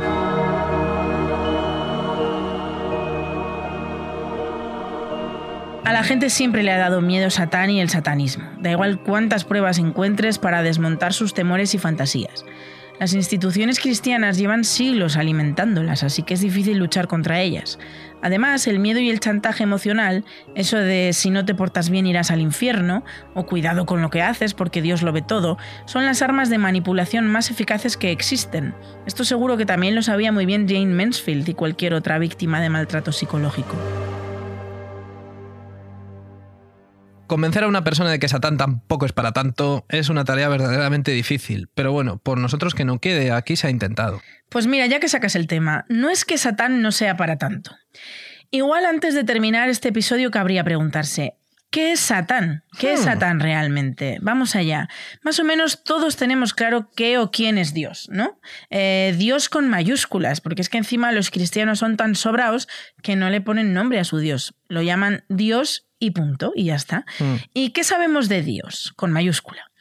A la gente siempre le ha dado miedo Satán y el satanismo. Da igual cuántas pruebas encuentres para desmontar sus temores y fantasías. Las instituciones cristianas llevan siglos alimentándolas, así que es difícil luchar contra ellas. Además, el miedo y el chantaje emocional, eso de si no te portas bien irás al infierno, o cuidado con lo que haces porque Dios lo ve todo, son las armas de manipulación más eficaces que existen. Esto seguro que también lo sabía muy bien Jane Mansfield y cualquier otra víctima de maltrato psicológico. Convencer a una persona de que Satán tampoco es para tanto es una tarea verdaderamente difícil, pero bueno, por nosotros que no quede, aquí se ha intentado. Pues mira, ya que sacas el tema, no es que Satán no sea para tanto. Igual antes de terminar este episodio cabría preguntarse, ¿Qué es Satán? ¿Qué es Hmm. Satán realmente? Vamos allá. Más o menos todos tenemos claro qué o quién es Dios, ¿no? Eh, Dios con mayúsculas, porque es que encima los cristianos son tan sobraos que no le ponen nombre a su Dios. Lo llaman Dios y punto, y ya está. Hmm. ¿Y qué sabemos de Dios? Con mayúscula.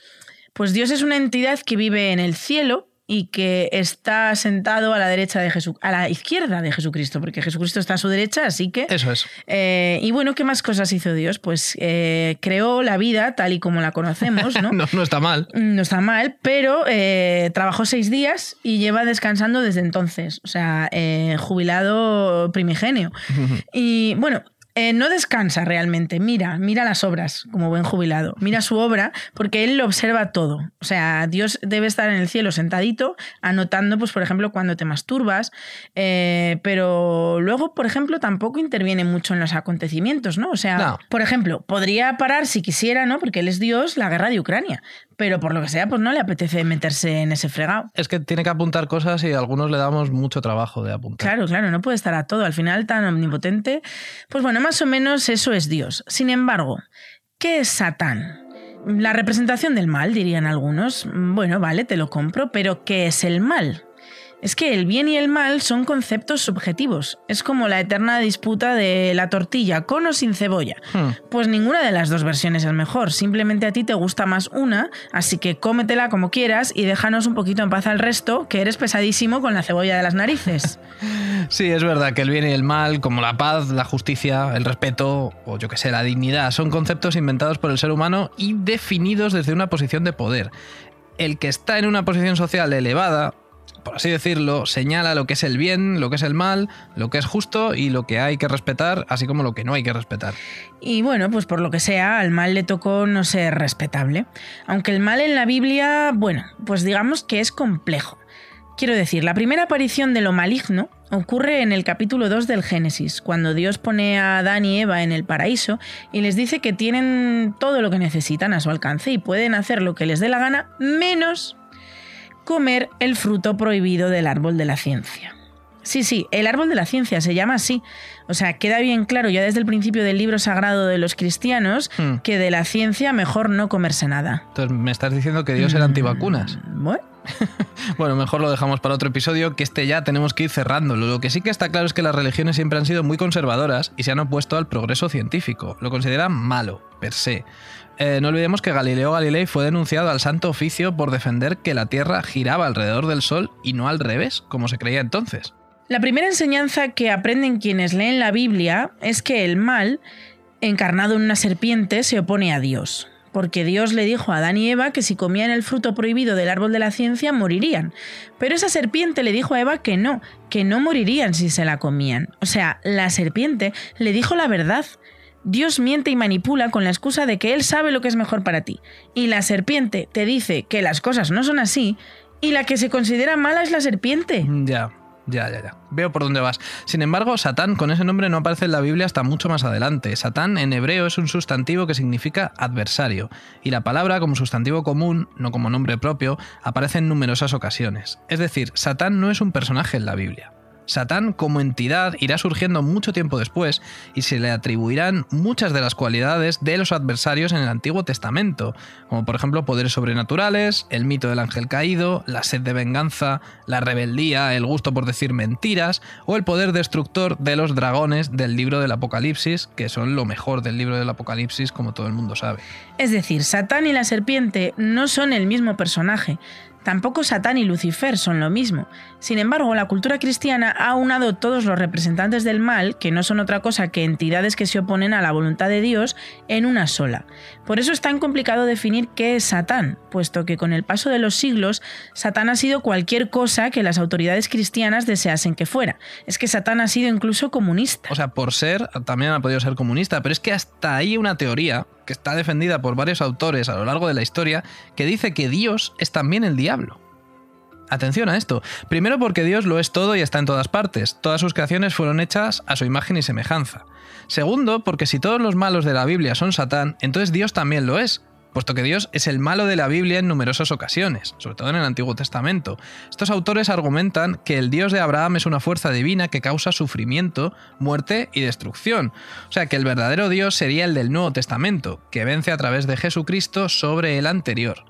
Pues Dios es una entidad que vive en el cielo y que está sentado a la derecha de Jesús, a la izquierda de Jesucristo, porque Jesucristo está a su derecha, así que. Eso es. Eh, y bueno, ¿qué más cosas hizo Dios? Pues eh, creó la vida tal y como la conocemos, ¿no? [laughs] No, no está mal. No está mal, pero eh, trabajó seis días y lleva descansando desde entonces. O sea, jubilado primigenio. Y bueno. Eh, no descansa realmente, mira, mira las obras como buen jubilado, mira su obra porque él lo observa todo. O sea, Dios debe estar en el cielo sentadito, anotando, pues por ejemplo, cuando te masturbas, eh, pero luego, por ejemplo, tampoco interviene mucho en los acontecimientos, ¿no? O sea, No. por ejemplo, podría parar si quisiera, ¿no? Porque él es Dios, la guerra de Ucrania, pero por lo que sea, pues no le apetece meterse en ese fregado. Es que tiene que apuntar cosas y a algunos le damos mucho trabajo de apuntar. Claro, claro, no puede estar a todo. Al final, tan omnipotente. Pues bueno, más o menos eso es Dios. Sin embargo, ¿qué es Satán? La representación del mal, dirían algunos. Bueno, vale, te lo compro, pero ¿qué es el mal? Es que el bien y el mal son conceptos subjetivos. Es como la eterna disputa de la tortilla con o sin cebolla. Hmm. Pues ninguna de las dos versiones es mejor. Simplemente a ti te gusta más una, así que cómetela como quieras y déjanos un poquito en paz al resto, que eres pesadísimo con la cebolla de las narices. [laughs] Sí, es verdad que el bien y el mal, como la paz, la justicia, el respeto o yo que sé, la dignidad, son conceptos inventados por el ser humano y definidos desde una posición de poder. El que está en una posición social elevada, por así decirlo, señala lo que es el bien, lo que es el mal, lo que es justo y lo que hay que respetar, así como lo que no hay que respetar. Y bueno, pues por lo que sea, al mal le tocó no ser respetable. Aunque el mal en la Biblia, bueno, pues digamos que es complejo. Quiero decir, la primera aparición de lo maligno ocurre en el capítulo 2 del Génesis, cuando Dios pone a Adán y Eva en el paraíso y les dice que tienen todo lo que necesitan a su alcance y pueden hacer lo que les dé la gana, menos comer el fruto prohibido del árbol de la ciencia. Sí, sí, el árbol de la ciencia se llama así. O sea, queda bien claro ya desde el principio del libro sagrado de los cristianos Hmm. que de la ciencia mejor no comerse nada. Entonces, ¿me estás diciendo que Dios era antivacunas? Bueno, [laughs] Bueno, mejor lo dejamos para otro episodio, que este ya tenemos que ir cerrándolo. Lo que sí que está claro es que las religiones siempre han sido muy conservadoras y se han opuesto al progreso científico. Lo consideran malo, per se. Eh, no olvidemos que Galileo Galilei fue denunciado al Santo Oficio por defender que la Tierra giraba alrededor del Sol y no al revés, como se creía entonces. la primera enseñanza que aprenden quienes leen la Biblia es que el mal encarnado en una serpiente, se opone a Dios porque Dios le dijo a Adán y Eva que si comían el fruto prohibido del árbol de la ciencia morirían. Pero esa serpiente le dijo a Eva que no, que no morirían si se la comían. O sea, la serpiente le dijo la verdad. Dios miente y manipula con la excusa de que Él sabe lo que es mejor para ti. Y la serpiente te dice que las cosas no son así, y la que se considera mala es la serpiente. Ya. Ya, ya, ya. Veo por dónde vas. Sin embargo, Satán con ese nombre no aparece en la Biblia hasta mucho más adelante. Satán en hebreo es un sustantivo que significa adversario, y la palabra como sustantivo común, no como nombre propio, aparece en numerosas ocasiones. Es decir, Satán no es un personaje en la Biblia. Satán como entidad irá surgiendo mucho tiempo después y se le atribuirán muchas de las cualidades de los adversarios en el Antiguo Testamento, como por ejemplo poderes sobrenaturales, el mito del ángel caído, la sed de venganza, la rebeldía, el gusto por decir mentiras o el poder destructor de los dragones del libro del Apocalipsis, que son lo mejor del libro del Apocalipsis como todo el mundo sabe. Es decir, Satán y la serpiente no son el mismo personaje, Tampoco Satán y Lucifer son lo mismo. Sin embargo, la cultura cristiana ha unado todos los representantes del mal, que no son otra cosa que entidades que se oponen a la voluntad de Dios, en una sola. Por eso es tan complicado definir qué es Satán, puesto que con el paso de los siglos, Satán ha sido cualquier cosa que las autoridades cristianas deseasen que fuera. Es que Satán ha sido incluso comunista. O sea, por ser, también ha podido ser comunista, pero es que hasta ahí una teoría que está defendida por varios autores a lo largo de la historia, que dice que Dios es también el diablo. Atención a esto. Primero porque Dios lo es todo y está en todas partes. Todas sus creaciones fueron hechas a su imagen y semejanza. Segundo, porque si todos los malos de la Biblia son Satán, entonces Dios también lo es puesto que Dios es el malo de la Biblia en numerosas ocasiones, sobre todo en el Antiguo Testamento. Estos autores argumentan que el Dios de Abraham es una fuerza divina que causa sufrimiento, muerte y destrucción. O sea que el verdadero Dios sería el del Nuevo Testamento, que vence a través de Jesucristo sobre el anterior.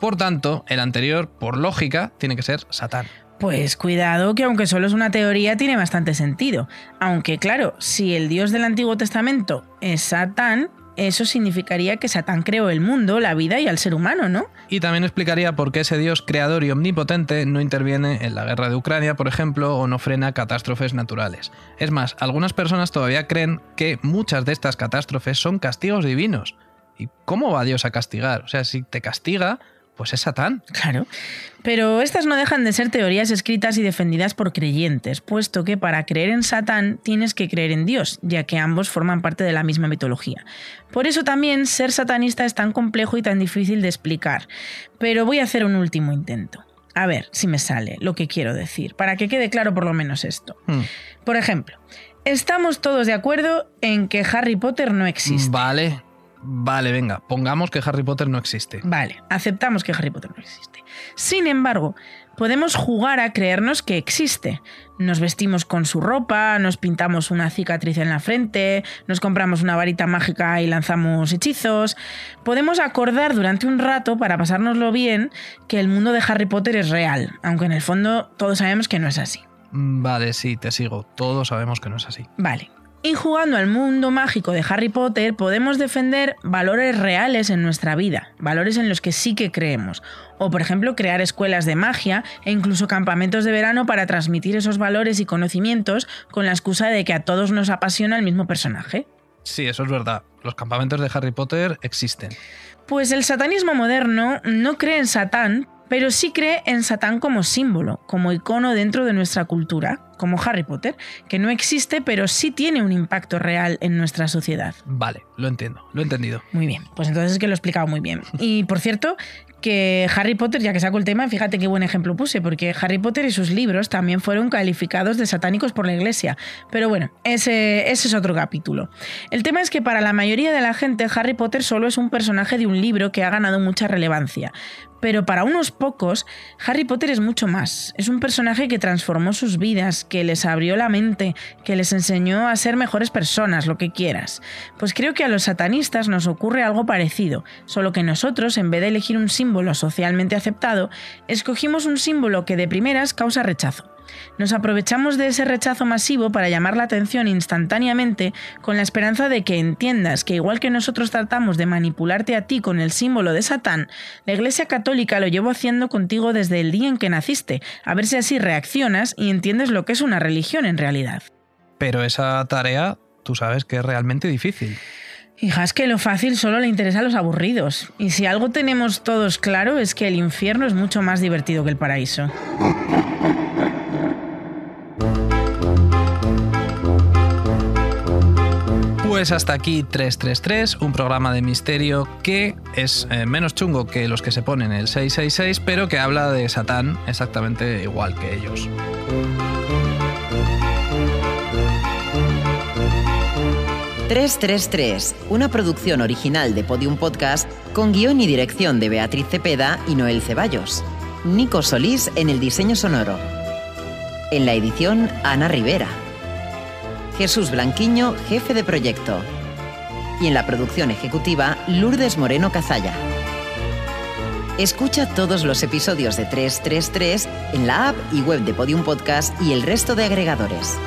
Por tanto, el anterior, por lógica, tiene que ser Satán. Pues cuidado que aunque solo es una teoría tiene bastante sentido. Aunque claro, si el Dios del Antiguo Testamento es Satán, eso significaría que Satán creó el mundo, la vida y al ser humano, ¿no? Y también explicaría por qué ese Dios creador y omnipotente no interviene en la guerra de Ucrania, por ejemplo, o no frena catástrofes naturales. Es más, algunas personas todavía creen que muchas de estas catástrofes son castigos divinos. ¿Y cómo va Dios a castigar? O sea, si te castiga, pues es Satán. Claro. Pero estas no dejan de ser teorías escritas y defendidas por creyentes, puesto que para creer en Satán tienes que creer en Dios, ya que ambos forman parte de la misma mitología. Por eso también ser satanista es tan complejo y tan difícil de explicar. Pero voy a hacer un último intento. A ver si me sale lo que quiero decir, para que quede claro por lo menos esto. Hmm. Por ejemplo, estamos todos de acuerdo en que Harry Potter no existe. Vale, Vale, venga, pongamos que Harry Potter no existe. Vale, aceptamos que Harry Potter no existe. Sin embargo, podemos jugar a creernos que existe. Nos vestimos con su ropa, nos pintamos una cicatriz en la frente, nos compramos una varita mágica y lanzamos hechizos. Podemos acordar durante un rato, para pasárnoslo bien, que el mundo de Harry Potter es real, aunque en el fondo todos sabemos que no es así. Mm, vale, sí, te sigo. Todos sabemos que no es así. Vale. Y jugando al mundo mágico de Harry Potter podemos defender valores reales en nuestra vida, valores en los que sí que creemos. O por ejemplo crear escuelas de magia e incluso campamentos de verano para transmitir esos valores y conocimientos con la excusa de que a todos nos apasiona el mismo personaje. Sí, eso es verdad. Los campamentos de Harry Potter existen. Pues el satanismo moderno no cree en Satán, pero sí cree en Satán como símbolo, como icono dentro de nuestra cultura, como Harry Potter, que no existe, pero sí tiene un impacto real en nuestra sociedad. Vale, lo entiendo, lo he entendido. Muy bien, pues entonces es que lo he explicado muy bien. Y por cierto, que Harry Potter, ya que saco el tema, fíjate qué buen ejemplo puse, porque Harry Potter y sus libros también fueron calificados de satánicos por la Iglesia. Pero bueno, ese, ese, es otro capítulo. El tema es que para la mayoría de la gente Harry Potter solo es un personaje de un libro que ha ganado mucha relevancia. Pero para unos pocos, Harry Potter es mucho más. Es un personaje que transformó sus vidas, que les abrió la mente, que les enseñó a ser mejores personas, lo que quieras. Pues creo que a los satanistas nos ocurre algo parecido, solo que nosotros, en vez de elegir un símbolo socialmente aceptado, escogimos un símbolo que de primeras causa rechazo. Nos aprovechamos de ese rechazo masivo para llamar la atención instantáneamente con la esperanza de que entiendas que igual que nosotros tratamos de manipularte a ti con el símbolo de Satán, la Iglesia Católica lo llevo haciendo contigo desde el día en que naciste, a ver si así reaccionas y entiendes lo que es una religión en realidad. Pero esa tarea tú sabes que es realmente difícil. Hija, es que lo fácil solo le interesa a los aburridos. Y si algo tenemos todos claro es que el infierno es mucho más divertido que el paraíso. Pues hasta aquí 333, un programa de misterio que es eh, menos chungo que los que se ponen el 666, pero que habla de Satán exactamente igual que ellos. ...333, una producción original de Podium Podcast... ...con guion y dirección de Beatriz Cepeda y Noel Ceballos... ...Nico Solís en el diseño sonoro... ...en la edición Ana Rivera... Jesús Blanquiño, jefe de proyecto. Y en la producción ejecutiva, Lourdes Moreno Cazalla. Escucha todos los episodios de 333 en la app y web de Podium Podcast y el resto de agregadores.